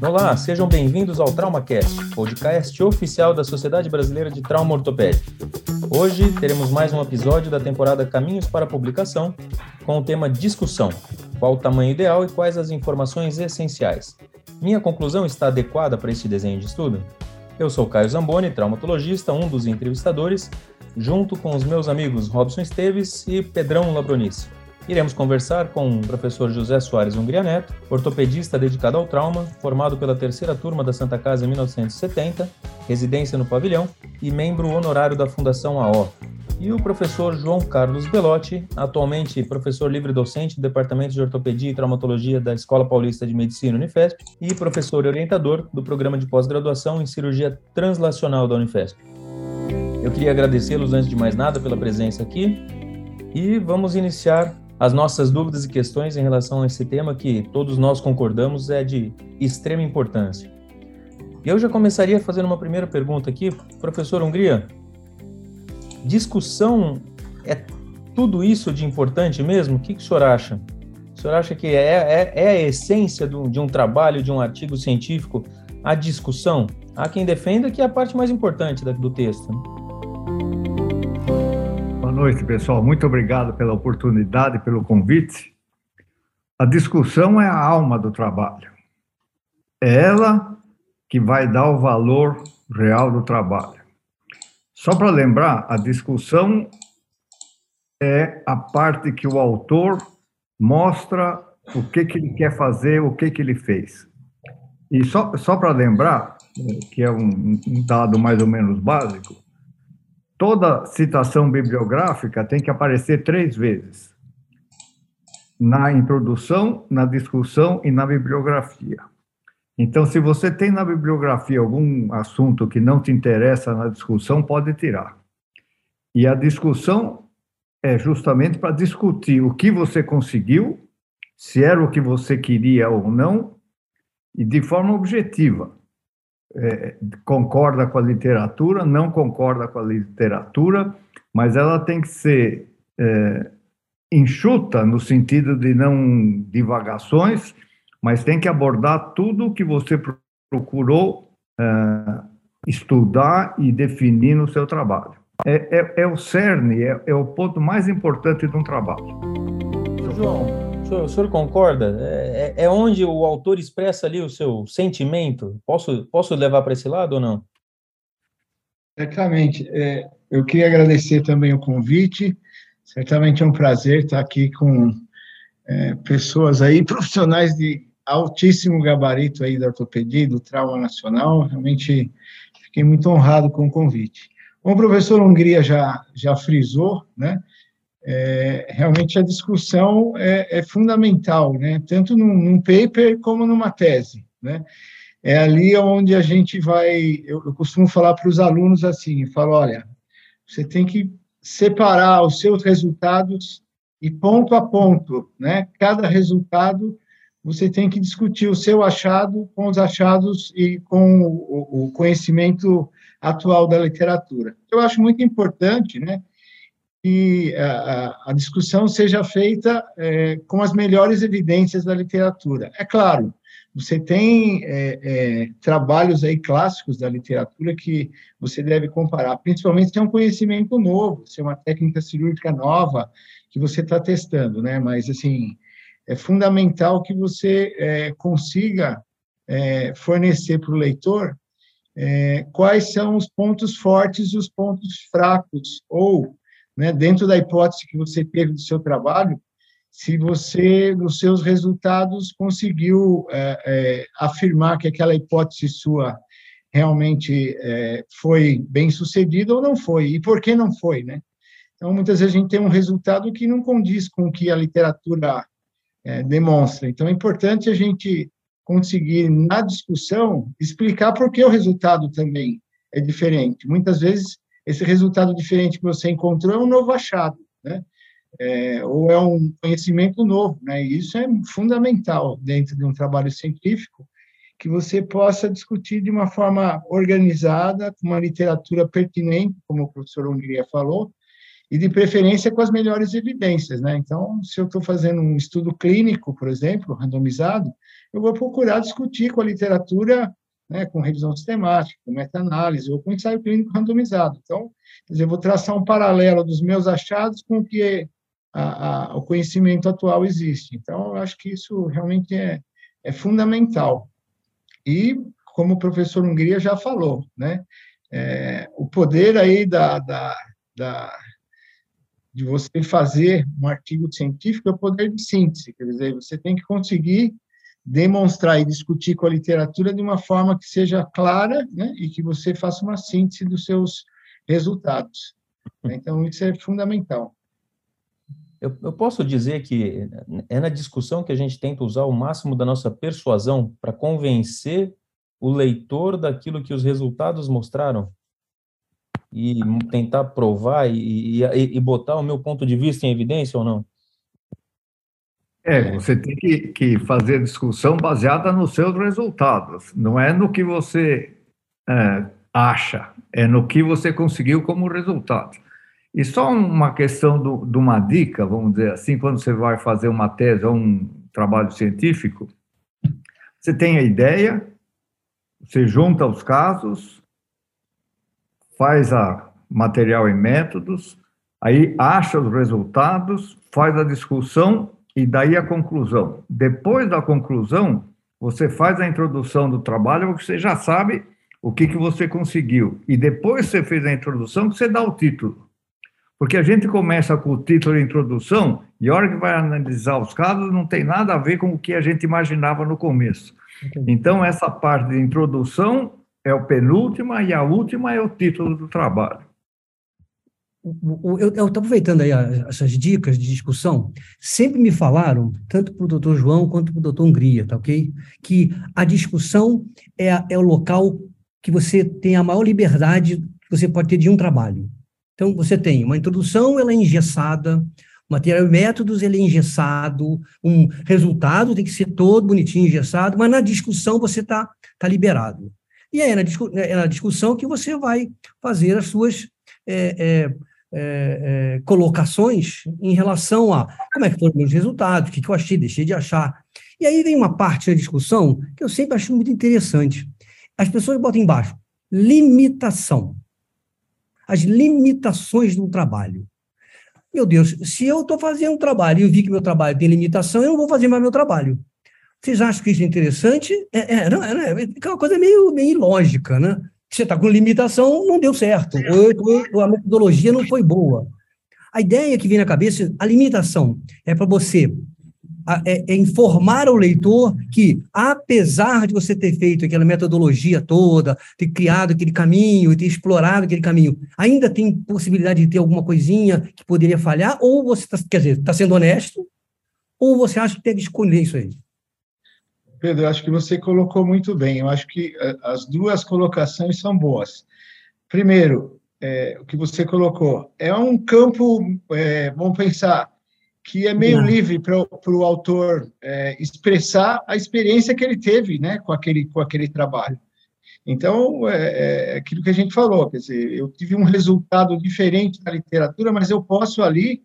Olá, sejam bem-vindos ao TraumaCast, podcast oficial da Sociedade Brasileira de Trauma Ortopédico. Hoje teremos mais um episódio da temporada Caminhos para Publicação, com o tema Discussão: qual o tamanho ideal e quais as informações essenciais. Minha conclusão está adequada para este desenho de estudo? Eu sou Caio Zamboni, traumatologista, um dos entrevistadores, junto com os meus amigos Robson Esteves e Pedrão Labronice. Iremos conversar com o professor José Soares Hungria Neto, ortopedista dedicado ao trauma, formado pela terceira turma da Santa Casa em 1970, residência no pavilhão e membro honorário da Fundação AO. E o professor João Carlos Belotti, atualmente professor livre-docente do Departamento de Ortopedia e Traumatologia da Escola Paulista de Medicina Unifesp e professor orientador do programa de pós-graduação em cirurgia translacional da Unifesp. Eu queria agradecê-los antes de mais nada pela presença aqui e vamos iniciar as nossas dúvidas e questões em relação a esse tema que todos nós concordamos é de extrema importância. E eu já começaria fazendo uma primeira pergunta aqui, professor Hungria. Discussão é tudo isso de importante mesmo? O que, que o senhor acha? O senhor acha que é, é, é a essência do, de um trabalho, de um artigo científico, a discussão? Há quem defenda que é a parte mais importante do texto. Né? Noite, pessoal. Muito obrigado pela oportunidade, pelo convite. A discussão é a alma do trabalho. É ela que vai dar o valor real do trabalho. Só para lembrar, a discussão é a parte que o autor mostra o que, que ele quer fazer, o que, que ele fez. E só, só para lembrar, que é um, um dado mais ou menos básico, toda citação bibliográfica tem que aparecer três vezes: na introdução, na discussão e na bibliografia. Então, se você tem na bibliografia algum assunto que não te interessa na discussão, pode tirar. E a discussão é justamente para discutir o que você conseguiu, se era o que você queria ou não, e de forma objetiva é, concorda com a literatura, não concorda com a literatura, mas ela tem que ser é, enxuta no sentido de não divagações, mas tem que abordar tudo o que você procurou é, estudar e definir no seu trabalho. É, é, é o cerne, é, é, o ponto mais importante de um trabalho. João, senhor, o senhor concorda? É, é, é, onde o autor expressa ali o seu sentimento? Posso, posso levar para esse lado ou não? Certamente. É, eu queria agradecer também o convite. Certamente é um prazer estar aqui com é, pessoas aí, profissionais de altíssimo gabarito aí da ortopedia, do trauma nacional. Realmente fiquei muito honrado com o convite. Como o professor Hungria já, já frisou, né? É, realmente a discussão é, é, fundamental, né? tanto num, num, paper como numa tese. Né? É ali onde a gente vai. Eu, eu costumo falar para os alunos assim: falo, olha, você tem que separar os seus resultados e ponto a ponto, né? Cada resultado você tem que discutir o seu achado com os achados e com o, o conhecimento atual da literatura. Eu acho muito importante, né? Que a, a discussão seja feita é, com as melhores evidências da literatura. É claro, você tem é, é, trabalhos aí clássicos da literatura que você deve comparar, principalmente se é um conhecimento novo, se é uma técnica cirúrgica nova que você está testando, né? Mas, assim, é fundamental que você é, consiga é, fornecer para o leitor é, quais são os pontos fortes e os pontos fracos, ou né, dentro da hipótese que você teve do seu trabalho, se você, nos seus resultados, conseguiu é, é, afirmar que aquela hipótese sua realmente é, foi bem sucedida ou não foi, e por que não foi, né? Então, muitas vezes a gente tem um resultado que não condiz com o que a literatura é, demonstra. Então, é importante a gente conseguir, na discussão, explicar por que o resultado também é diferente. Muitas vezes esse resultado diferente que você encontrou é um novo achado, né? É, ou é um conhecimento novo, né? E isso é fundamental dentro de um trabalho científico que você possa discutir de uma forma organizada, com uma literatura pertinente, como o professor Hungria falou, e de preferência com as melhores evidências, né? Então, se eu estou fazendo um estudo clínico, por exemplo, randomizado, eu vou procurar discutir com a literatura, né, com revisão sistemática, com meta-análise ou com ensaio clínico randomizado. Então, quer dizer, eu vou traçar um paralelo dos meus achados com o que a, a, o conhecimento atual existe. Então, eu acho que isso realmente é, é fundamental. E, como o professor Hungria já falou, né, é, o poder aí da, da, da de você fazer um artigo científico é o poder de síntese, quer dizer, você tem que conseguir demonstrar e discutir com a literatura de uma forma que seja clara né, e que você faça uma síntese dos seus resultados. Então, isso é fundamental. Eu, eu, posso dizer que é na discussão que a gente tenta usar o máximo da nossa persuasão para convencer o leitor daquilo que os resultados mostraram? e tentar provar e, e, e, botar o meu ponto de vista em evidência ou não? É, você tem que, que fazer discussão baseada nos seus resultados, não é no que você é, acha, é no que você conseguiu como resultado. E só uma questão do, de uma dica, vamos dizer assim, quando você vai fazer uma tese ou um trabalho científico, você tem a ideia, você junta os casos, faz a material e métodos, aí acha os resultados, faz a discussão e daí a conclusão. Depois da conclusão, você faz a introdução do trabalho, você já sabe o que, que você conseguiu. E depois você fez a introdução, você dá o título. Porque a gente começa com o título de introdução e a hora que vai analisar os casos não tem nada a ver com o que a gente imaginava no começo. Então, essa parte de introdução é o penúltima e a última é o título do trabalho. Eu estou aproveitando aí essas dicas de discussão. Sempre me falaram, tanto para o doutor João quanto para o doutor Hungria, tá ok? Que a discussão é, é o local que você tem a maior liberdade que você pode ter de um trabalho. Então, você tem uma introdução, ela é engessada, material métodos, ele é engessado, um resultado tem que ser todo bonitinho, engessado, mas na discussão você está tá liberado. E é na, discu é na discussão que você vai fazer as suas é, é, é, é, colocações em relação a como é que foram os meus resultados, o que, que eu achei, deixei de achar. E aí vem uma parte da discussão que eu sempre acho muito interessante. As pessoas botam embaixo limitação. As limitações do trabalho. Meu Deus, se eu estou fazendo um trabalho e eu vi que meu trabalho tem limitação, eu não vou fazer mais meu trabalho. Vocês acham que isso é interessante? É, é, não, é, é uma coisa meio, meio ilógica, né? Você está com limitação, não deu certo, ou, ou, a metodologia não foi boa. A ideia que vem na cabeça, a limitação, é para você é, é, informar o leitor que, apesar de você ter feito aquela metodologia toda, ter criado aquele caminho, ter explorado aquele caminho, ainda tem possibilidade de ter alguma coisinha que poderia falhar, ou você, tá, quer dizer, está sendo honesto, ou você acha que deve escolher isso aí? Pedro, acho que você colocou muito bem. Eu acho que eh, as duas colocações são boas. Primeiro, é, o que você colocou é um campo, é, vamos pensar, que é meio livre para o autor é, expressar a experiência que ele teve, né, com aquele com aquele trabalho. Então, é, é aquilo que a gente falou, quer dizer, eu tive um resultado diferente da literatura, mas eu posso ali,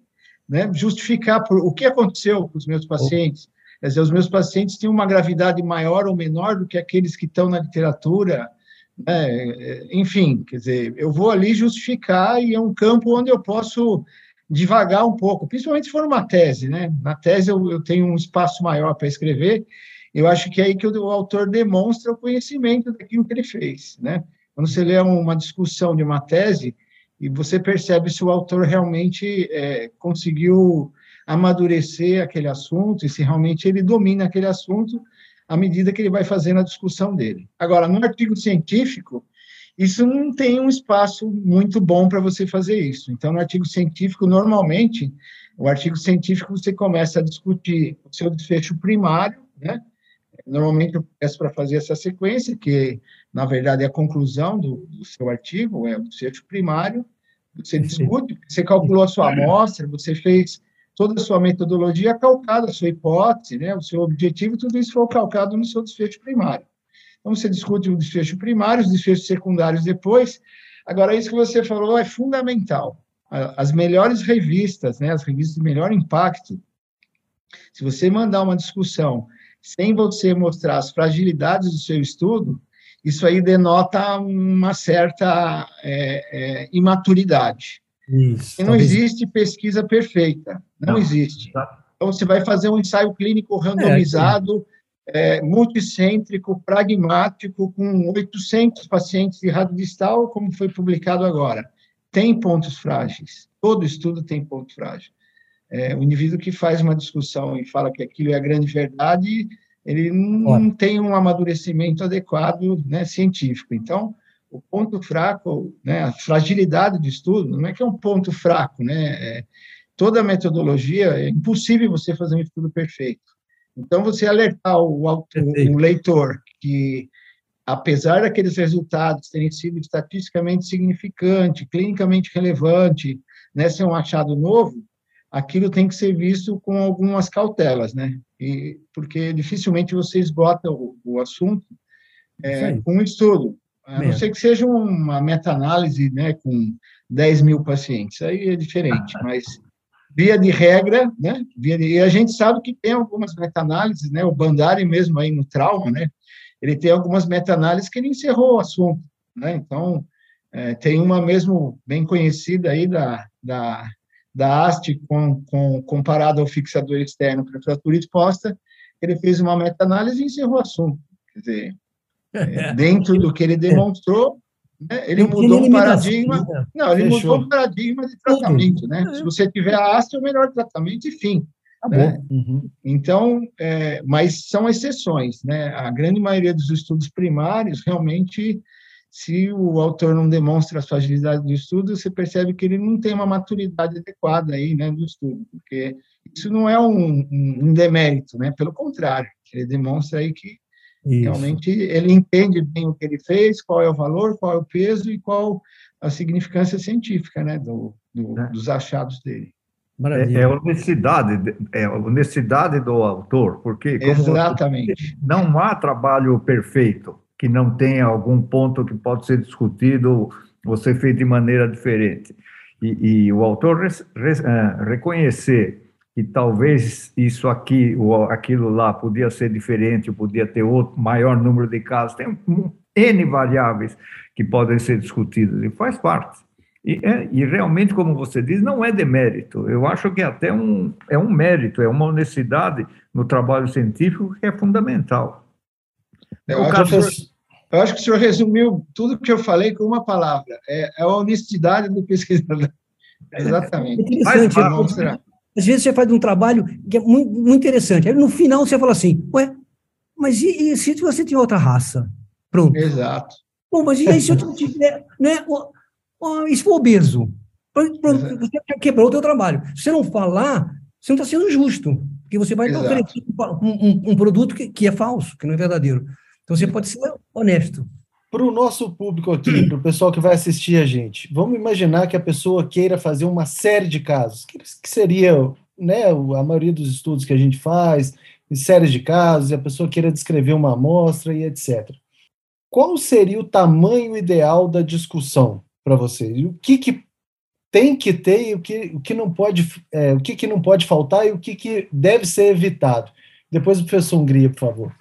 né, justificar por, o que aconteceu com os meus pacientes, Quer dizer, os meus pacientes têm uma gravidade maior ou menor do que aqueles que estão na literatura, né? enfim, quer dizer, eu vou ali justificar e é um campo onde eu posso devagar um pouco, principalmente se for uma tese, né? Na tese eu, eu tenho um espaço maior para escrever, eu acho que é aí que o, autor demonstra o conhecimento daquilo que ele fez, né? Quando você lê uma discussão de uma tese e você percebe se o autor realmente é, conseguiu amadurecer aquele assunto e se realmente ele domina aquele assunto à medida que ele vai fazendo a discussão dele. Agora, no artigo científico, isso não tem um espaço muito bom para você fazer isso. Então, no artigo científico, normalmente, o artigo científico você começa a discutir o seu desfecho primário, né? Normalmente eu peço para fazer essa sequência, que na verdade é a conclusão do, do seu artigo, é o desfecho primário. Você discute, você calculou a sua amostra, você fez toda a sua metodologia é calcada, a sua hipótese, né, o seu objetivo, tudo isso foi calcado no seu desfecho primário. Então, você discute o desfecho primário, os desfechos secundários depois. Agora, isso que você falou é fundamental. as melhores revistas, né, as revistas de melhor impacto, se você mandar uma discussão sem você mostrar as fragilidades do seu estudo, isso aí denota uma certa é, é, imaturidade. Isso, e não talvez... existe pesquisa perfeita, não, não, existe. Então, você vai fazer um ensaio clínico randomizado, é, multicêntrico, pragmático, com 800 pacientes de distal, como foi publicado agora. Tem pontos frágeis, todo estudo tem ponto frágil. É, o indivíduo que faz uma discussão e fala que aquilo é a grande verdade, ele não tem um amadurecimento adequado né, científico. Então, o ponto fraco, né, a fragilidade do estudo, não é que é um ponto fraco, né? É, toda a metodologia, é impossível você fazer um estudo perfeito. Então, você alertar o, autor, o leitor que, apesar daqueles resultados terem sido estatisticamente significantes, clinicamente relevante, né, ser um achado novo, aquilo tem que ser visto com algumas cautelas, né? E, porque dificilmente você esgota o, o assunto é, com um estudo. A não ser que seja uma meta-análise né, com 10 mil pacientes, aí é diferente, mas via de regra, né, via de, e a gente sabe que tem algumas meta-análises, né, o Bandari mesmo aí no trauma, né, ele tem algumas meta-análises que ele encerrou o assunto, né, então, é, tem uma mesmo bem conhecida aí da, da, da haste com, com, comparado ao fixador externo para fratura exposta, ele fez uma meta-análise e encerrou o assunto, quer dizer, é, dentro do que ele demonstrou, né, ele mudou o paradigma. Né? Não, ele Fechou. mudou o paradigma de tratamento, né? Se você tiver a haste, é o melhor tratamento, enfim. Tá né? Uhum. Então, é, mas são exceções, né? A grande maioria dos estudos primários, realmente, se o autor não demonstra as fragilidades do estudo, você percebe que ele não tem uma maturidade adequada aí, né, do estudo, porque isso não é um, um, um demérito, né? Pelo contrário, ele demonstra aí que isso. Realmente ele entende bem o que ele fez, qual é o valor, qual é o peso e qual a significância científica né, do, do é. dos achados dele. É, é, honestidade, é honestidade do autor, porque Exatamente. não há trabalho perfeito que não tenha algum ponto que pode ser discutido ou ser feito de maneira diferente. E, e o autor res, res, uh, reconhecer que talvez isso aqui ou aquilo lá podia ser diferente, podia ter outro maior número de casos, tem N variáveis que podem ser discutidas e faz parte. E, é, e, realmente, como você diz, não é demérito. Eu acho que até um, é um mérito, é uma honestidade no trabalho científico que é fundamental. Eu, acho, que, eu acho que o senhor resumiu tudo que eu falei com uma palavra: é, é a honestidade do pesquisador. Exatamente. É interessante. Às vezes você faz um trabalho que é muito, muito interessante. Aí no final você fala assim, ué, mas e, e se você tiver outra raça? Pronto. Exato. Bom, mas e aí se eu tiver, né, isso for obeso? Pronto, você quebrou o teu trabalho. Se você não falar, você não está sendo justo, porque você vai oferecer um, um, um, produto que, que é falso, que não é verdadeiro. Então você pode ser honesto. Para o nosso público aqui, para o pessoal que vai assistir a gente, vamos imaginar que a pessoa queira fazer uma série de casos, que, seria né, a maioria dos estudos que a gente faz, em séries de casos, e a pessoa queira descrever uma amostra e etc. Qual seria o tamanho ideal da discussão para você? E o que, que tem que ter e o que, o que não pode é, o que, que não pode faltar e o que, que deve ser evitado? Depois o professor Hungria, por favor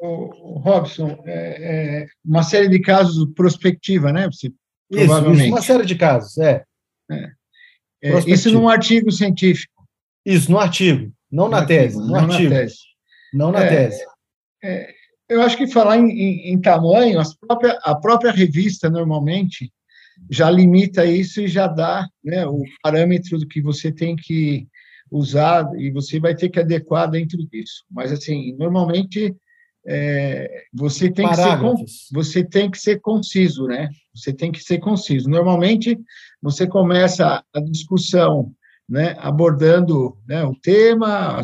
Robson, é, é uma série de casos prospectiva, né? Você, isso, provavelmente. Isso, uma série de casos, é. é. é isso num artigo científico. Isso, no artigo, não na tese. No não artigo. na tese. Não na é, tese. Eu acho que falar em, em, em tamanho, própria, a própria revista, normalmente, já limita isso e já dá né, o parâmetro do que você tem que usar e você vai ter que adequar dentro disso. Mas, assim, normalmente é, você tem que ser você tem que ser conciso, né? Você tem que ser conciso. Normalmente você começa a discussão, né, abordando né, o tema,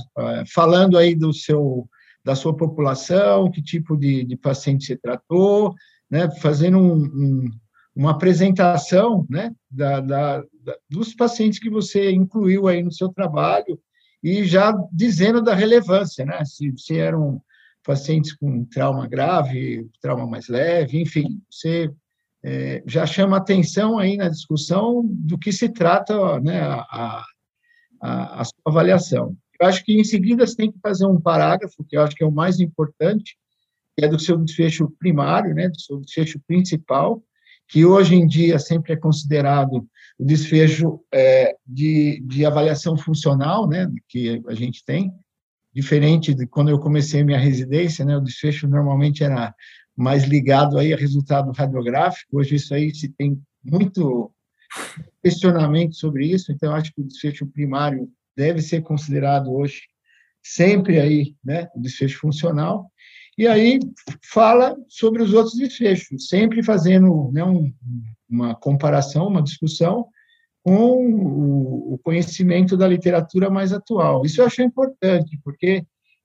falando aí do seu da sua população, que tipo de, de paciente você tratou, né, fazendo um, um, uma apresentação, né, da, da, da, dos pacientes que você incluiu aí no seu trabalho e já dizendo da relevância, né, se, se eram pacientes com trauma grave, trauma mais leve, enfim, você é, já chama atenção aí na discussão do que se trata né, a, a, a sua avaliação. Eu acho que em seguida você tem que fazer um parágrafo, que eu acho que é o mais importante, que é do seu desfecho primário, né, do seu desfecho principal, que hoje em dia sempre é considerado o desfecho é, de, de avaliação funcional, né, que a gente tem, diferente de quando eu comecei minha residência, né, o desfecho normalmente era mais ligado aí a resultado radiográfico, hoje isso aí se tem muito questionamento sobre isso, então acho que o desfecho primário deve ser considerado hoje sempre aí, né, o desfecho funcional, e aí fala sobre os outros desfechos, sempre fazendo né, um, uma comparação, uma discussão com o, o, conhecimento da literatura mais atual. Isso eu acho importante, porque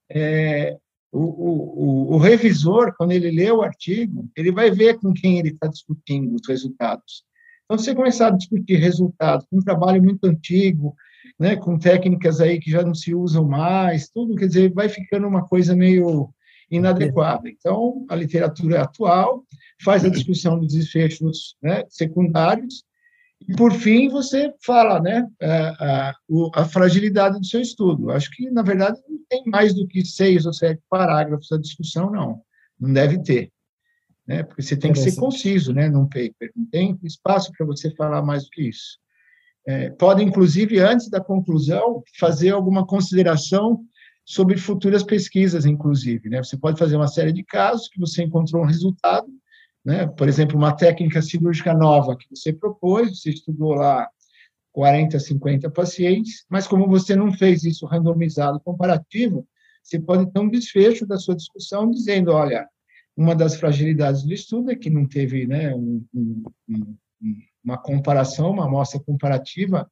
é, o, o, o, revisor, quando ele lê o artigo, ele vai ver com quem ele está discutindo os resultados. Então, se você começar a discutir resultados com um trabalho muito antigo, né, com técnicas aí que já não se usam mais, tudo, quer dizer, vai ficando uma coisa meio inadequada. Então, a literatura atual faz a discussão dos desfechos né, secundários, e, por fim, você fala né, a, a, a, fragilidade do seu estudo. Acho que, na verdade, não tem mais do que seis ou sete parágrafos da discussão, não. Não deve ter. Né, porque você tem que ser conciso né, num paper. Não tem espaço para você falar mais do que isso. É, pode, inclusive, antes da conclusão, fazer alguma consideração sobre futuras pesquisas, inclusive. Né? Você pode fazer uma série de casos que você encontrou um resultado, né? por exemplo, uma técnica cirúrgica nova que você propôs, você estudou lá 40, 50 pacientes, mas como você não fez isso randomizado comparativo, você pode ter um desfecho da sua discussão dizendo, olha, uma das fragilidades do estudo é que não teve né, um, um, um, uma comparação, uma amostra comparativa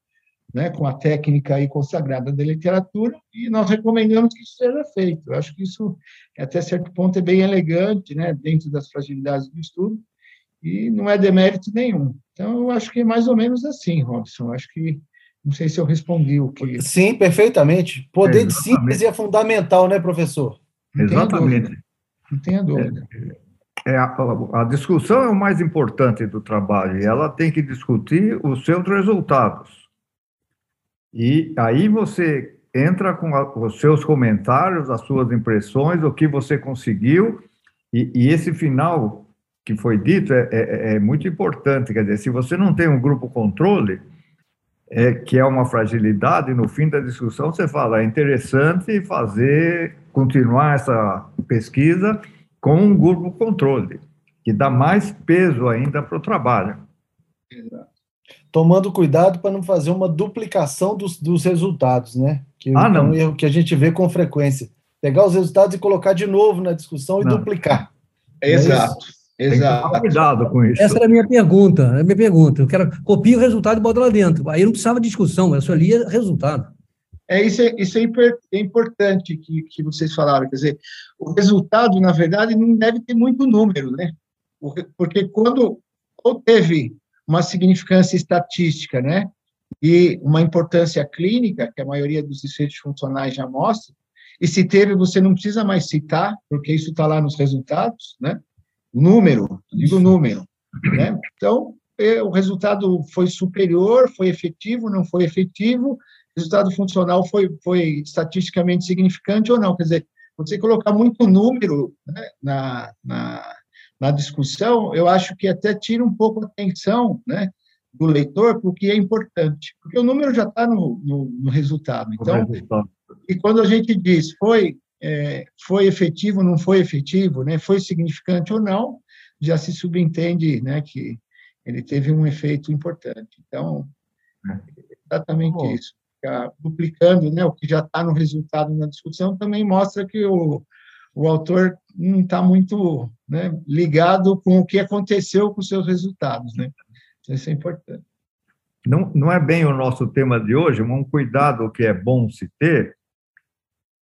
né, com a técnica aí consagrada da literatura, e nós recomendamos que isso seja feito. Eu acho que isso, até certo ponto, é bem elegante, né, dentro das fragilidades do estudo, e não é demérito nenhum. Então, eu acho que é mais ou menos assim, Robson. Eu acho que, não sei se eu respondi o que... Sim, perfeitamente. Poder de síntese é fundamental, né, professor? Não Exatamente. Não tenha dúvida. É, é a, a, discussão é o mais importante do trabalho, e ela tem que discutir os seus resultados. E aí você entra com a, os seus comentários, as suas impressões, o que você conseguiu, e, e esse final que foi dito é, é, é, muito importante. Quer dizer, se você não tem um grupo controle, é, que é uma fragilidade, no fim da discussão você fala, é interessante fazer, continuar essa pesquisa com um grupo controle, que dá mais peso ainda para o trabalho. Exato tomando cuidado para não fazer uma duplicação dos, dos resultados, né? Que ah, não. é um erro que a gente vê com frequência. Pegar os resultados e colocar de novo na discussão e não. duplicar. É Exato. Exato. cuidado com isso. Essa era a minha pergunta. É a minha pergunta. Eu quero copiar o resultado e botar lá dentro. Aí não precisava de discussão, eu só lia resultado. É isso, é, isso é, é importante que, que vocês falaram. Quer dizer, o resultado, na verdade, não deve ter muito número, né? Porque quando ou teve uma significância estatística, né? E uma importância clínica, que a maioria dos desfechos funcionais já mostra. E se teve, você não precisa mais citar, porque isso está lá nos resultados, né? O número, digo número, né? Então, é, o resultado foi superior, foi efetivo, não foi efetivo, resultado funcional foi, foi estatisticamente significante ou não. Quer dizer, você colocar muito número né, na, na, na discussão, eu acho que até tira um pouco a atenção né, do leitor porque é importante, porque o número já está no, no, no, resultado. Então, e quando a gente diz foi é, foi efetivo, não foi efetivo, né, foi significante ou não, já se subentende né, que ele teve um efeito importante. Então, é exatamente Bom. isso. Ficar duplicando né, o que já está no resultado na discussão também mostra que o, o autor não está muito né, ligado com o que aconteceu com os seus resultados. Né? Isso é importante. Não, não é bem o nosso tema de hoje, mas um cuidado que é bom se ter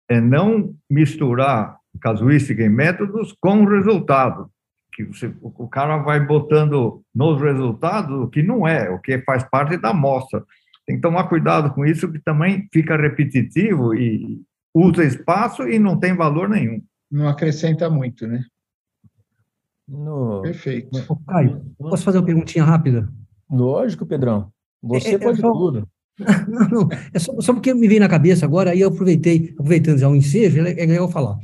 é não misturar casuística e métodos com resultado. Que você, o cara vai botando nos resultados o que não é, o que faz parte da amostra. Tem que tomar cuidado com isso, que também fica repetitivo e usa espaço e não tem valor nenhum não acrescenta muito, né? No... Perfeito. Caio, posso fazer uma perguntinha rápida? Lógico, Pedrão. Você é, é pode é só... tudo. Não, não, é só, só, porque me veio na cabeça agora, aí eu aproveitei, aproveitando já o ensejo, é, é legal falar.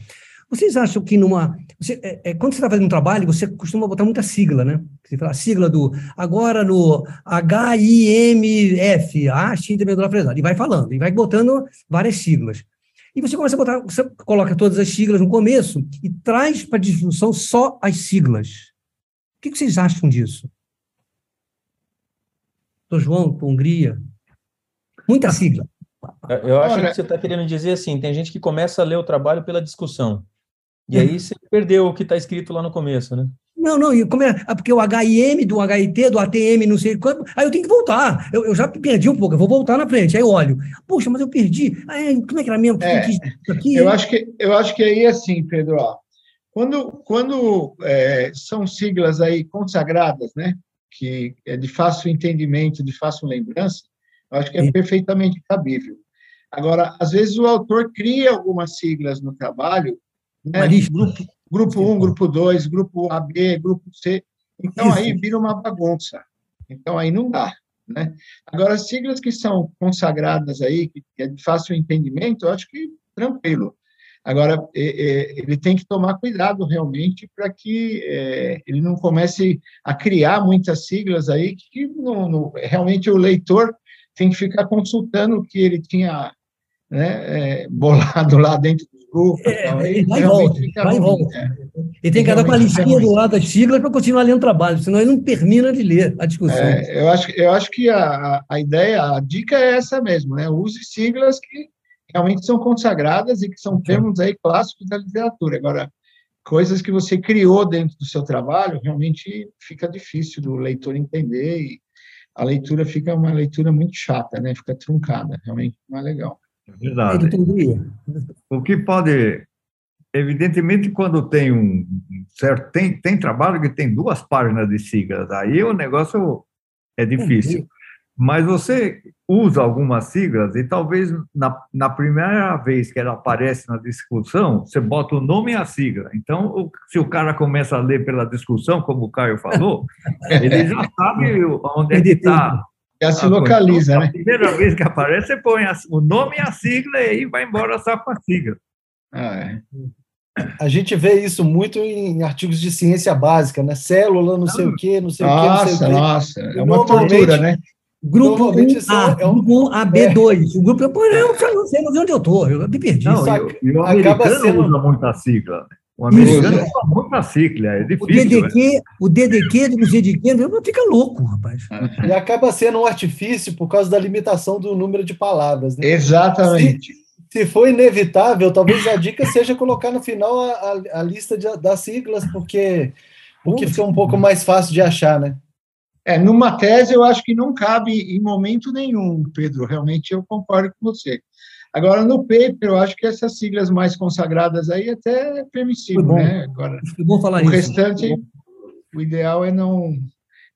Vocês acham que numa. Você, é, é, quando você está fazendo um trabalho, você costuma botar muita sigla, né? Você fala a sigla do. Agora no HIMF, a fresada, e vai falando, e vai botando várias siglas. E você começa a botar, você coloca todas as siglas no começo e traz para a discussão só as siglas. O que vocês acham disso? Doutor João, Hungria. Muita sigla. Eu acho Olha, que você está querendo dizer assim: tem gente que começa a ler o trabalho pela discussão. E aí você perdeu o que está escrito lá no começo, né? Não, não, e como é, é porque o HIM do HIT, do ATM, não sei quanto, aí eu tenho que voltar. Eu, eu já perdi um pouco, eu vou voltar na frente. Aí eu olho, poxa, mas eu perdi. Aí, como é que era mesmo? É, aqui? Eu, acho que, eu acho que aí, assim, Pedro, ó, quando, quando é, são siglas aí consagradas, né, que é de fácil entendimento, de fácil lembrança, eu acho que é perfeitamente cabível. Agora, às vezes o autor cria algumas siglas no trabalho, né, grupo, grupo 1, grupo 2, grupo AB, grupo C, então aí vira uma bagunça. Então aí não dá. Né? Agora, as siglas que são consagradas aí, que é de fácil entendimento, eu acho que tranquilo. Agora, ele tem que tomar cuidado realmente para que é, ele não comece a criar muitas siglas aí que não, não, realmente o leitor tem que ficar consultando o que ele tinha né, é, bolado lá dentro dos grupos. É, aí, vai, volta, vai e volta. É. Ele tem que andar com a listinha do lado das siglas para continuar lendo o trabalho, senão ele não termina de ler a discussão. É, eu, acho, eu acho que a, a ideia, a dica é essa mesmo, né? Use siglas que realmente são consagradas e que são termos aí clássicos da literatura. Agora, coisas que você criou dentro do seu trabalho, realmente fica difícil do leitor entender e a leitura fica uma leitura muito chata, né? Fica truncada, realmente não é legal. É verdade. O que pode, evidentemente, quando tem um certo, tem, tem trabalho que tem duas páginas de siglas, aí o negócio é difícil. Mas você usa algumas siglas e talvez na, na primeira vez que ela aparece na discussão, você bota o nome e a sigla. Então, se o cara começa a ler pela discussão, como o Caio falou, ele já sabe onde é que está. Já se localiza, então, né? A primeira vez que aparece, você põe a, o nome e a sigla e aí vai embora só com a sigla. Ah, é. A gente vê isso muito em artigos de ciência básica, né? Célula, não sei o quê, não sei nossa, o quê, não sei o quê. Nossa, é uma tortura, né? Grupo 1A, é um... grupo AB2. É. O grupo, pô, eu não sei onde eu estou, eu me perdi. Não, e, o americano sendo... usa muita sigla. O americano usa muita sigla, é difícil. O DDQ, né? o DDQ não sei de quê, fica louco, rapaz. E acaba sendo um artifício por causa da limitação do número de palavras. Né? Exatamente. Se, se for inevitável, talvez a dica seja colocar no final a, a, a lista de, das siglas, porque, porque fica um pouco mais fácil de achar, né? É, numa tese, eu acho que não cabe em momento nenhum, Pedro. Realmente eu concordo com você. Agora, no paper, eu acho que essas siglas mais consagradas aí até é permissível, né? Agora, bom falar o isso. restante, o ideal é não,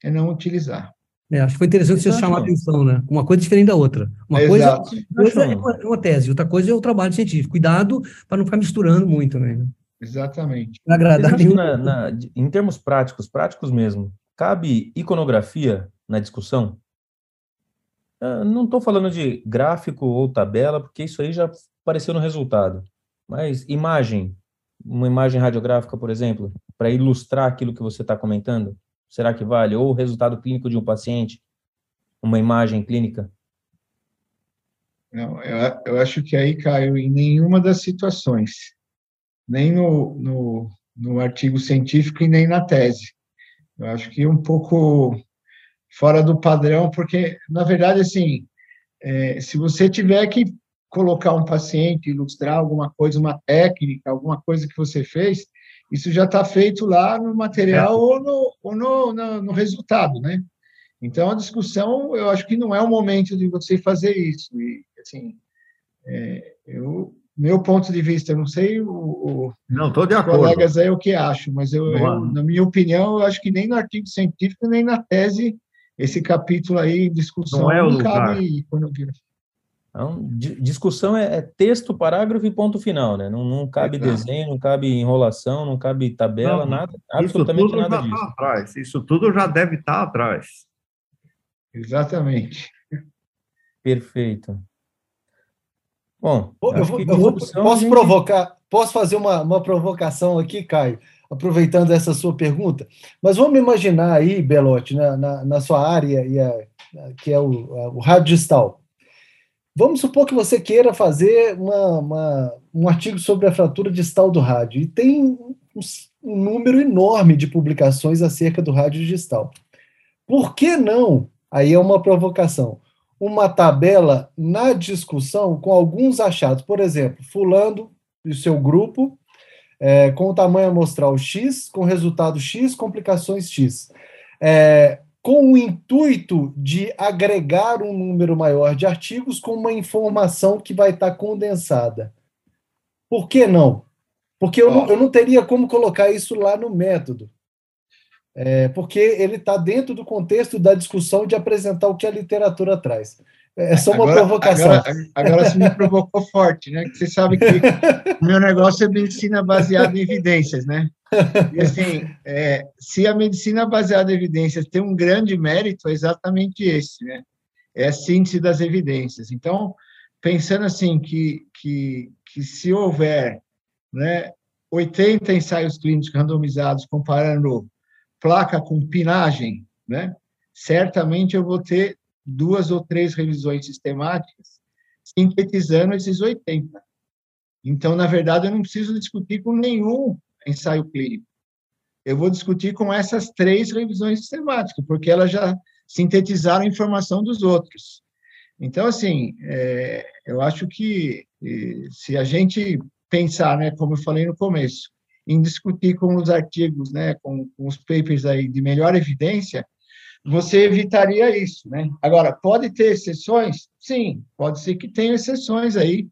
é não utilizar. É, acho que foi interessante você chamar a atenção, né? Uma coisa diferente da outra. Uma é coisa, coisa é uma tese, outra coisa é o trabalho científico. Cuidado para não ficar misturando muito, né? Exatamente. Agradar na, na, em termos práticos, práticos mesmo, Cabe iconografia na discussão? Uh, não estou falando de gráfico ou tabela, porque isso aí já apareceu no resultado. Mas imagem, uma imagem radiográfica, por exemplo, para ilustrar aquilo que você está comentando, será que vale? Ou o resultado clínico de um paciente, uma imagem clínica? Não, eu, eu acho que aí caiu em nenhuma das situações, nem no, no, no artigo científico e nem na tese. Eu acho que um pouco fora do padrão, porque, na verdade, assim, é, se você tiver que colocar um paciente, ilustrar alguma coisa, uma técnica, alguma coisa que você fez, isso já está feito lá no material é. ou, no, ou no, no, no, resultado, né? Então, a discussão, eu acho que não é o momento de você fazer isso. E, assim, é, eu meu ponto de vista, eu não sei o, o não, tô de acordo. colegas aí o que acham, mas eu, eu, na minha opinião, eu acho que nem no artigo científico, nem na tese, esse capítulo aí, discussão, não, é o não cabe Então, discussão é, é, texto, parágrafo e ponto final, né? Não, não cabe Exato. desenho, não cabe enrolação, não cabe tabela, não, nada, absolutamente nada tá disso. Tá atrás. Isso tudo já deve estar tá atrás. Exatamente. Perfeito. Bom, eu, vou, eu vou, posso gente... provocar, posso fazer uma, uma provocação aqui, Caio, aproveitando essa sua pergunta. Mas vamos imaginar aí, Belotti, na, na, na sua área, e a, que é o, a, o rádio distal. Vamos supor que você queira fazer uma, uma, um artigo sobre a fratura distal do rádio, e tem um, um número enorme de publicações acerca do rádio distal. Por que não? Aí é uma provocação uma tabela na discussão com alguns achados. Por exemplo, fulano e o seu grupo, é, com o tamanho amostral X, com resultado X, complicações X. É, com o intuito de agregar um número maior de artigos com uma informação que vai estar condensada. Por que não? Porque eu, não, eu não teria como colocar isso lá no método. É, porque ele está dentro do contexto da discussão de apresentar o que a literatura traz. É só uma agora, provocação. Agora, agora você me provocou forte, né? Que você sabe que o meu negócio é medicina baseada em evidências, né? E assim, é, se a medicina baseada em evidências tem um grande mérito, é exatamente esse, né? É a síntese das evidências. Então, pensando assim, que, que, que se houver né, 80 ensaios clínicos randomizados comparando placa com pinagem, né? Certamente eu vou ter duas ou três revisões sistemáticas sintetizando esses 80. Então, na verdade, eu não preciso discutir com nenhum ensaio clínico. Eu vou discutir com essas três revisões sistemáticas, porque elas já sintetizaram a informação dos outros. Então, assim, é, eu acho que se a gente pensar, né, como eu falei no começo, em discutir com os artigos, né, com, com os papers aí de melhor evidência, você evitaria isso, né? Agora, pode ter exceções? Sim, pode ser que tenha exceções aí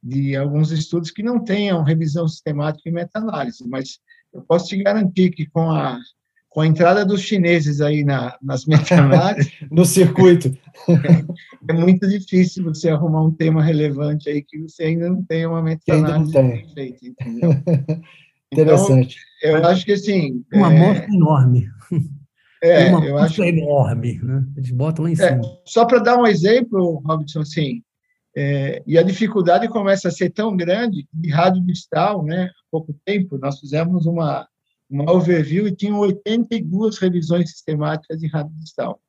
de alguns estudos que não tenham revisão sistemática e meta-análise, mas eu posso te garantir que com a, com a entrada dos chineses aí na, nas meta-análises... no circuito. É, é, muito difícil você arrumar um tema relevante aí que você ainda não tenha uma meta-análise feita, entendeu? Interessante. Então, eu acho que assim. Uma é... amostra enorme. É, uma eu acho enorme, né? Eles botam lá em é, cima. É, só para dar um exemplo, Robson, assim, é, e a dificuldade começa a ser tão grande de rádio distal, né? Há pouco tempo nós fizemos uma uma overview e tinham 82 revisões sistemáticas de rádio distal.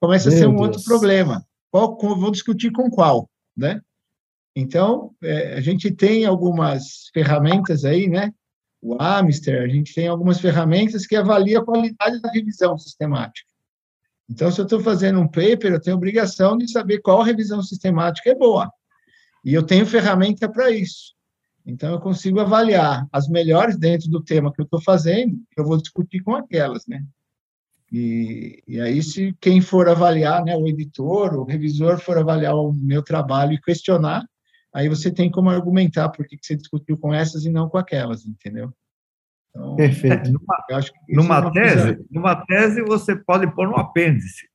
Começa Meu a ser um Deus. outro problema. Qual, vou discutir com qual, né? Então, é, a gente tem algumas ferramentas aí, né? O Amster, a gente tem algumas ferramentas que avaliam a qualidade da revisão sistemática. Então, se eu estou fazendo um paper, eu tenho obrigação de saber qual revisão sistemática é boa. E eu tenho ferramenta para isso. Então, eu consigo avaliar as melhores dentro do tema que eu estou fazendo, eu vou discutir com aquelas, né? E, e aí, se quem for avaliar, né, o editor, o revisor for avaliar o meu trabalho e questionar, aí você tem como argumentar por que você discutiu com essas e não com aquelas, entendeu? Então, Perfeito. Numa, numa é tese, coisa... numa tese você pode pôr no apêndice.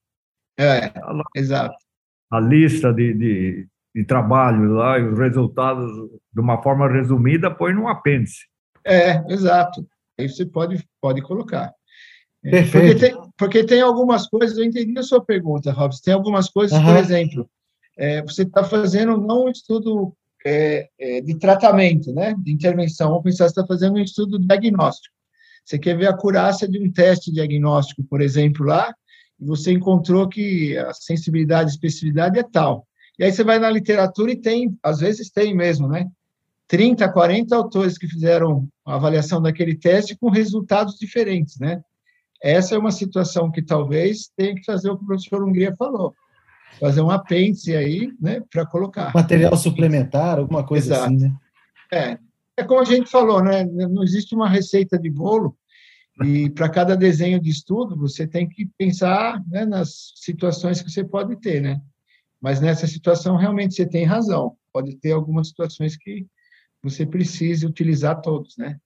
É, exato. A lista de, de, de trabalhos lá e os resultados de uma forma resumida põe no apêndice. É, exato. Aí você pode, pode colocar. É, Perfeito. Porque tem, porque tem algumas coisas, eu entendi a sua pergunta, Robson, tem algumas coisas, uhum. por exemplo, é, você está fazendo não um estudo é, é, de tratamento, né, de intervenção, vamos pensar, você está fazendo um estudo diagnóstico. Você quer ver a curácia de um teste diagnóstico, por exemplo, lá, e você encontrou que a sensibilidade e especificidade é tal. E aí você vai na literatura e tem, às vezes tem mesmo, né? 30, 40 autores que fizeram a avaliação daquele teste com resultados diferentes, né? Essa é uma situação que talvez tenha que fazer o que o professor Hungria falou fazer um apêndice aí, né, para colocar. Material suplementar, alguma coisa Exato. assim, né? É. É como a gente falou, né? Não existe uma receita de bolo e para cada desenho de estudo você tem que pensar né, nas situações que você pode ter, né? Mas nessa situação realmente você tem razão. Pode ter algumas situações que você precise utilizar todos, né?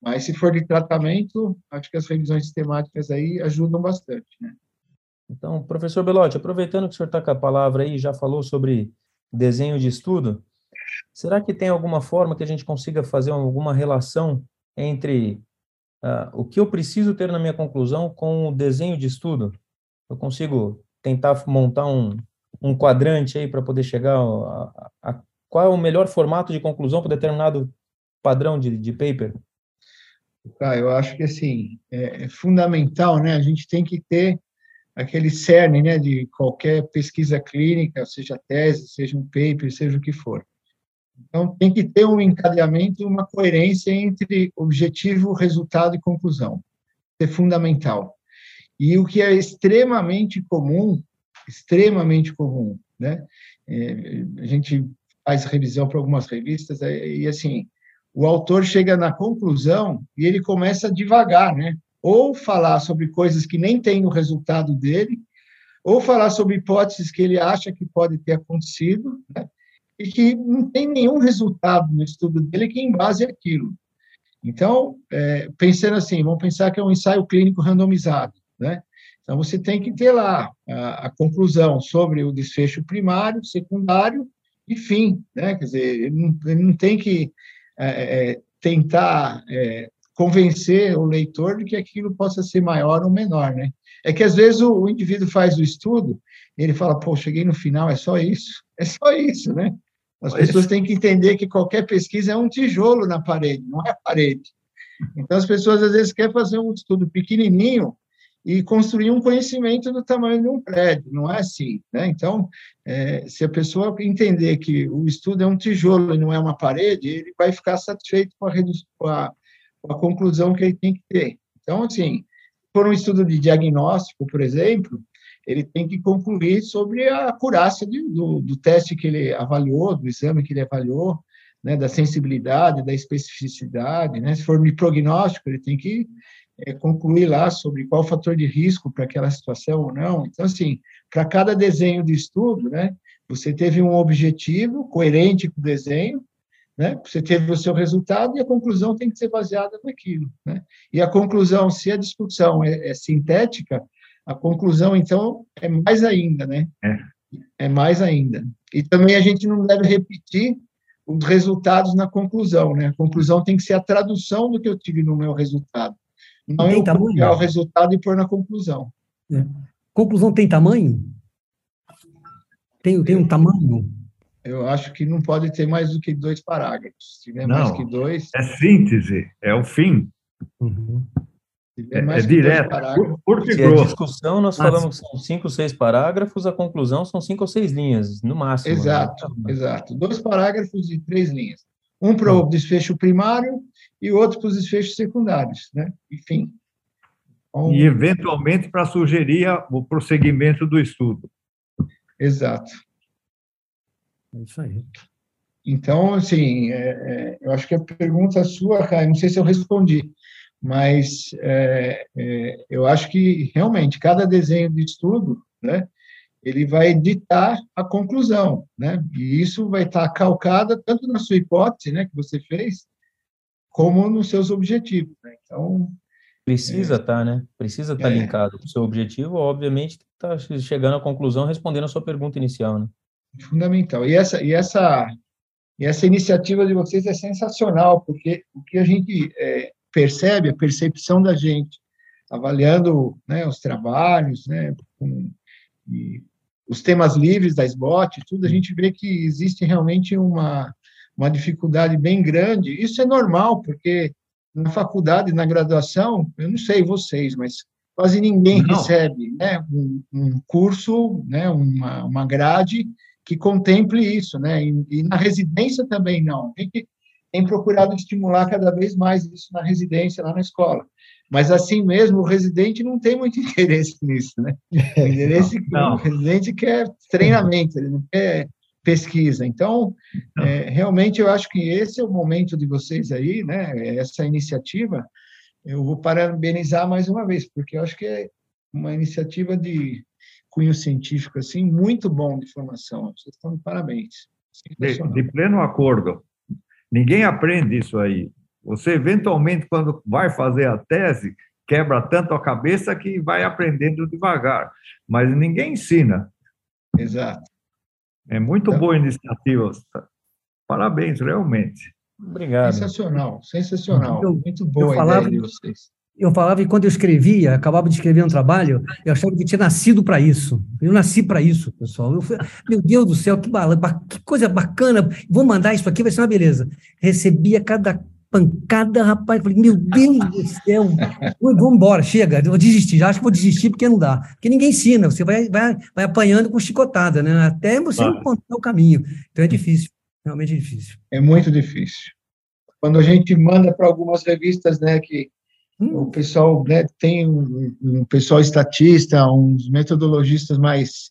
Mas se for de tratamento, acho que as revisões sistemáticas aí ajudam bastante, né? Então, professor Belotti, aproveitando que o senhor está com a palavra aí, já falou sobre desenho de estudo, será que tem alguma forma que a gente consiga fazer alguma relação entre uh, o que eu preciso ter na minha conclusão com o desenho de estudo? Eu consigo tentar montar um, um quadrante aí para poder chegar a, a, a, qual é o melhor formato de conclusão para determinado padrão de, de paper? Ah, eu acho que assim é, é fundamental, né? A gente tem que ter aquele cerne, né, de qualquer pesquisa clínica, seja tese, seja um paper, seja o que for. Então, tem que ter um encadeamento, uma coerência entre objetivo, resultado e conclusão. Isso é fundamental. E o que é extremamente comum, extremamente comum, né? É, a gente faz revisão para algumas revistas é, e, assim, o autor chega na conclusão e ele começa devagar, né? Ou falar sobre coisas que nem tem no resultado dele, ou falar sobre hipóteses que ele acha que pode ter acontecido, né? e que não tem nenhum resultado no estudo dele que embase aquilo. Então, é, pensando assim, vamos pensar que é um ensaio clínico randomizado, né? Então, você tem que ter lá a, a conclusão sobre o desfecho primário, secundário e fim, né? Quer dizer, ele não, ele não tem que é, é, tentar é, convencer o leitor de que aquilo possa ser maior ou menor, né? É que às vezes o, o indivíduo faz o estudo, ele fala, pô, cheguei no final, é só isso, é só isso, né? As pessoas têm que entender que qualquer pesquisa é um tijolo na parede, não é a parede. Então as pessoas às vezes querem fazer um estudo pequenininho e construir um conhecimento do tamanho de um prédio, não é assim, né? Então, é, se a pessoa entender que o estudo é um tijolo e não é uma parede, ele vai ficar satisfeito com a, com a, a conclusão que ele tem que ter. Então, assim, por um estudo de diagnóstico, por exemplo, ele tem que concluir sobre a acurácia de, do, do teste que ele avaliou, do exame que ele avaliou, né, da sensibilidade, da especificidade, né? Se for de prognóstico, ele tem que é, concluir lá sobre qual fator de risco para aquela situação ou não. Então, assim, para cada desenho de estudo, né, você teve um objetivo coerente com o desenho, né, você teve o seu resultado e a conclusão tem que ser baseada naquilo. Né? E a conclusão, se a discussão é, é sintética, a conclusão, então, é mais ainda, né? É. é mais ainda. E também a gente não deve repetir os resultados na conclusão, né? A conclusão tem que ser a tradução do que eu tive no meu resultado. Não tem eu tamanho? copiar o resultado e pôr na conclusão. É. Conclusão tem tamanho? Tem, tem um tamanho? Eu acho que não pode ter mais do que dois parágrafos. Se tiver não, mais que dois. É síntese, é o fim. Uhum. É, é direto, por, Se a discussão, nós ah, falamos que são cinco, seis parágrafos, a conclusão são cinco ou seis linhas, no máximo. Né? Exato, né? exato. Dois parágrafos e três linhas. Um para o desfecho primário e outro para os desfechos secundários, né? Enfim. Então, e, eventualmente, para sugerir o prosseguimento do estudo. Exato. É isso aí. Então, assim, é, é, eu acho que a pergunta sua, Caio, não sei se eu respondi, mas é, é, eu acho que, realmente, cada desenho de estudo, né, ele vai ditar a conclusão, né? E isso vai estar calcada tanto na sua hipótese, né, que você fez, como nos seus objetivos. Né? Então precisa estar, é, tá, né? Precisa estar tá é, linkado com o seu objetivo, obviamente está chegando à conclusão, respondendo a sua pergunta inicial, né? Fundamental. E essa e essa e essa iniciativa de vocês é sensacional, porque o que a gente é, percebe, a percepção da gente, avaliando né, os trabalhos, né, com, os temas livres da SBOT, tudo, a gente vê que existe realmente uma, uma dificuldade bem grande. Isso é normal, porque na faculdade, na graduação, eu não sei vocês, mas quase ninguém não. recebe né, um, um, curso, né, uma, uma grade que contemple isso, né? E, e na residência também não. Tem, que, tem procurado estimular cada vez mais isso na residência, lá na escola. Mas assim mesmo, o residente não tem muito interesse nisso, né? O, interesse, não, não. o residente quer treinamento, ele não quer pesquisa. Então, é, realmente, eu acho que esse é o momento de vocês aí, né? Essa iniciativa, eu vou parabenizar mais uma vez, porque eu acho que é uma iniciativa de cunho científico assim muito bom de formação. Vocês estão de parabéns. De, de pleno acordo. Ninguém aprende isso aí. Você, eventualmente, quando vai fazer a tese, quebra tanto a cabeça que vai aprendendo devagar. Mas ninguém ensina. Exato. É muito Então- boa iniciativa. Parabéns, realmente. Obrigado. Sensacional, sensacional. Eu- Muito boa a falava- ideia de vocês. Eu falava que quando eu escrevia, acabava de escrever um trabalho, eu achava que eu tinha nascido para isso. Eu nasci para isso, pessoal. Eu fui- meu Deus do céu, que, bala- que coisa bacana. Vou mandar isso aqui, vai ser uma beleza. Recebia cada pancada, rapaz. Falei, meu Deus do céu. Vamos embora, chega. Eu vou desistir. Já acho que vou desistir porque não dá. Porque ninguém ensina. Você vai, vai, vai apanhando com chicotada, né? Até você Claro. encontrar o caminho. Então é difícil. Realmente é difícil. É muito difícil. Quando a gente manda para algumas revistas, né, que o pessoal né, tem um, um pessoal estatista, uns metodologistas mais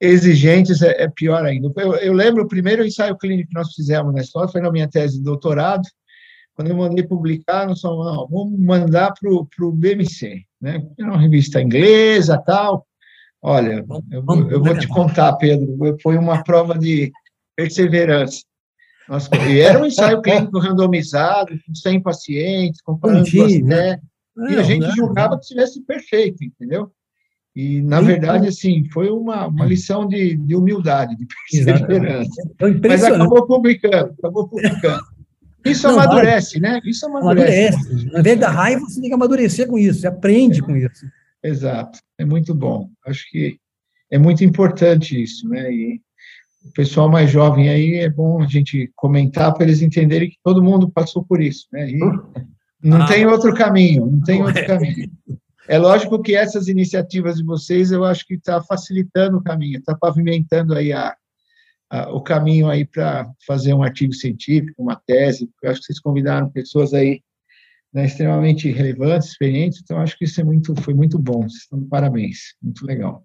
exigentes, é, é pior ainda. Eu, eu lembro o primeiro ensaio clínico que nós fizemos na história, foi na minha tese de doutorado, quando eu mandei publicar, nós falamos, não, vamos mandar para o BMC, né? Era uma revista inglesa, tal. Olha, eu, eu vou te contar, Pedro, foi uma prova de perseverança. Nós- e era um ensaio clínico randomizado, com 100 pacientes, comparando duas Bonitinho, né? técnicas, e a Não, gente né? julgava que estivesse perfeito, entendeu? E, na Sim. verdade, assim, foi uma, uma lição de, de humildade, de perseverança. Então, Mas acabou publicando, acabou publicando. Isso Não, amadurece, né? Isso amadurece. Amadurece. Ao invés da raiva, você tem que amadurecer com isso. Você aprende com isso. Exato, é muito bom. Acho que é muito importante isso, né? E o pessoal mais jovem aí é bom a gente comentar para eles entenderem que todo mundo passou por isso, né? E não Ah. tem outro caminho, não tem outro é. caminho. É lógico que essas iniciativas de vocês, eu acho que está facilitando o caminho, está pavimentando aí a, a- o caminho aí para fazer um artigo científico, uma tese. Eu acho que vocês convidaram pessoas aí né, extremamente relevantes, experientes, então acho que isso é muito, foi muito bom. Vocês estão de parabéns, muito legal.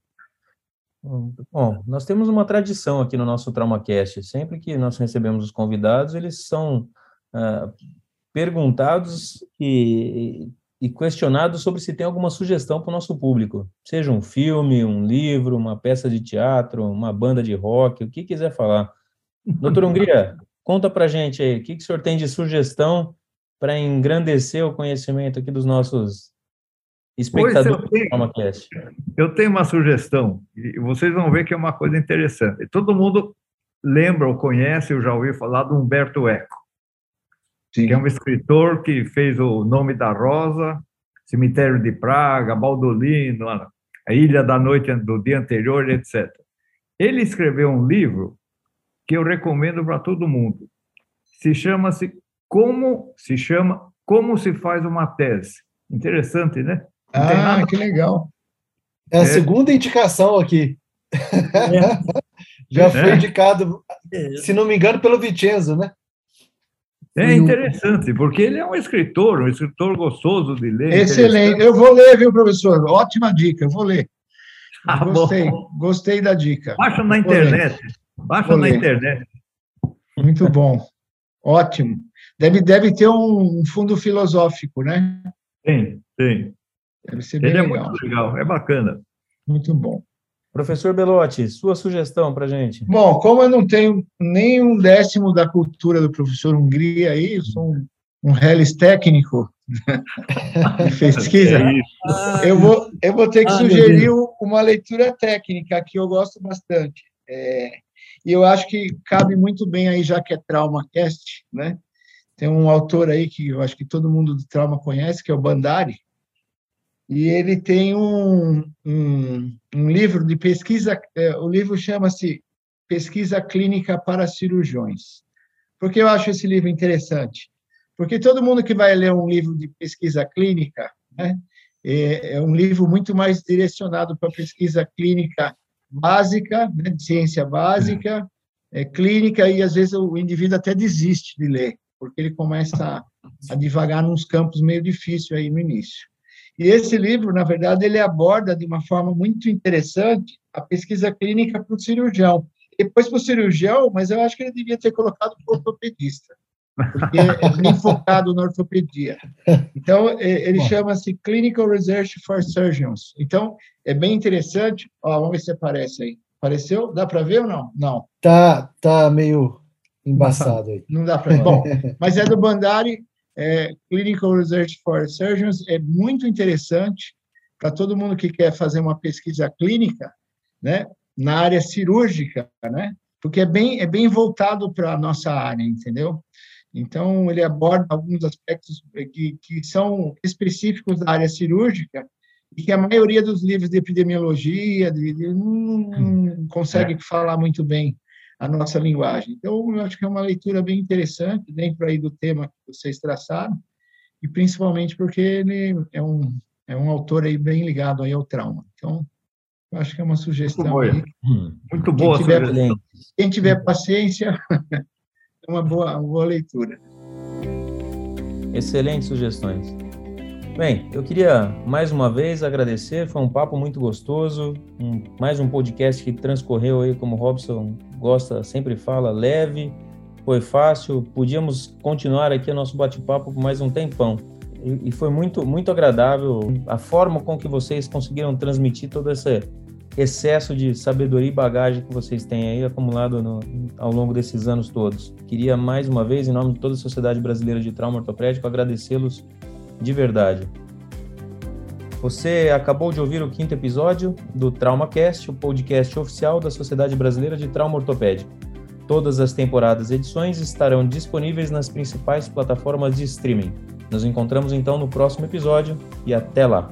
Bom, nós temos uma tradição aqui no nosso TraumaCast. Sempre que nós recebemos os convidados, eles são ah, perguntados e, e questionados sobre se tem alguma sugestão para o nosso público. Seja um filme, um livro, uma peça de teatro, uma banda de rock, o que quiser falar. Doutor Hungria, conta para gente aí, o que, que o senhor tem de sugestão para engrandecer o conhecimento aqui dos nossos espectadores do tenho. TraumaCast? Eu tenho uma sugestão, e vocês vão ver que é uma coisa interessante. Todo mundo lembra ou conhece, eu já ouvi falar do Humberto Eco, Sim. que é um escritor que fez o Nome da Rosa, Cemitério de Praga, Baldolino, a Ilha da Noite do Dia Anterior, etc. Ele escreveu um livro que eu recomendo para todo mundo. Se chama-se Como se chama Como se faz uma tese. Interessante, né? Não Ah, nada- que legal. É a É. segunda indicação aqui. Já foi É. indicado, se não me engano, pelo Vicenzo, né? É Foi interessante, porque ele é um escritor, um escritor gostoso de ler. Excelente. Eu vou ler, viu, professor? Ótima dica, eu vou ler. Ah, bom. Gostei, gostei da dica. Baixa na internet. Baixa Vou na ler. internet. Muito bom. Ótimo. Deve, deve ter um fundo filosófico, né? Tem, tem. Deve ser bem Ele é legal. muito legal, é bacana. Muito bom. Professor Belotti, sua sugestão para gente? Bom, como eu não tenho nem um décimo da cultura do professor Hungria aí, eu sou um, um reles técnico de pesquisa, É eu vou, eu vou ter que Ah, sugerir um- uma leitura técnica que eu gosto bastante. É, e eu acho que cabe muito bem aí, já que é TraumaCast, né? Tem um autor aí que eu acho que todo mundo do trauma conhece, que é o Bandari, e ele tem um, um, um livro de pesquisa, é, o livro chama-se Pesquisa Clínica para Cirurgiões. Por que eu acho esse livro interessante? Porque todo mundo que vai ler um livro de pesquisa clínica, né, é, é um livro muito mais direcionado para pesquisa clínica básica, né, de ciência básica, é, clínica, e às vezes o indivíduo até desiste de ler, porque ele começa a, a divagar nos campos meio difícil aí no início. E esse livro, na verdade, ele aborda de uma forma muito interessante a pesquisa clínica para o cirurgião. Depois para o cirurgião, mas eu acho que ele devia ter colocado para o ortopedista, porque é bem focado na ortopedia. Então, é- ele chama-se Clinical Research for Surgeons. Então, é bem interessante. Ó, vamos ver se aparece aí. Apareceu? Dá para ver ou não? Não, Tá, tá meio embaçado aí. não dá para ver. Bom, mas é do Bandari, é, Clinical Research for Surgeons, é muito interessante para todo mundo que quer fazer uma pesquisa clínica, né, na área cirúrgica, né, porque é bem, é bem voltado para a nossa área, entendeu? Então, ele aborda alguns aspectos que, que são específicos da área cirúrgica e que a maioria dos livros de epidemiologia de, de, não, não consegue é. falar muito bem a nossa linguagem. Então, eu acho que é uma leitura bem interessante dentro aí do tema que vocês traçaram, e principalmente porque ele é um, é um autor aí bem ligado aí ao trauma. Então, eu acho que é uma sugestão. Muito, aí. Hum. Muito boa. Quem tiver, quem tiver paciência, é uma boa, uma boa leitura. Excelentes sugestões. Bem, eu queria mais uma vez agradecer, foi um papo muito gostoso, um, mais um podcast que transcorreu aí, como o Robson gosta, sempre fala, leve, foi fácil, podíamos continuar aqui o nosso bate-papo por mais um tempão. E, e, foi muito, muito agradável a forma com que vocês conseguiram transmitir todo esse excesso de sabedoria e bagagem que vocês têm aí acumulado no, ao longo desses anos todos. Queria mais uma vez, em nome de toda a Sociedade Brasileira de Trauma Ortopédico, agradecê-los de verdade. Você acabou de ouvir o quinto episódio do TraumaCast, o podcast oficial da Sociedade Brasileira de Trauma Ortopédico. Todas as temporadas e edições estarão disponíveis nas principais plataformas de streaming. Nos encontramos então no próximo episódio e até lá!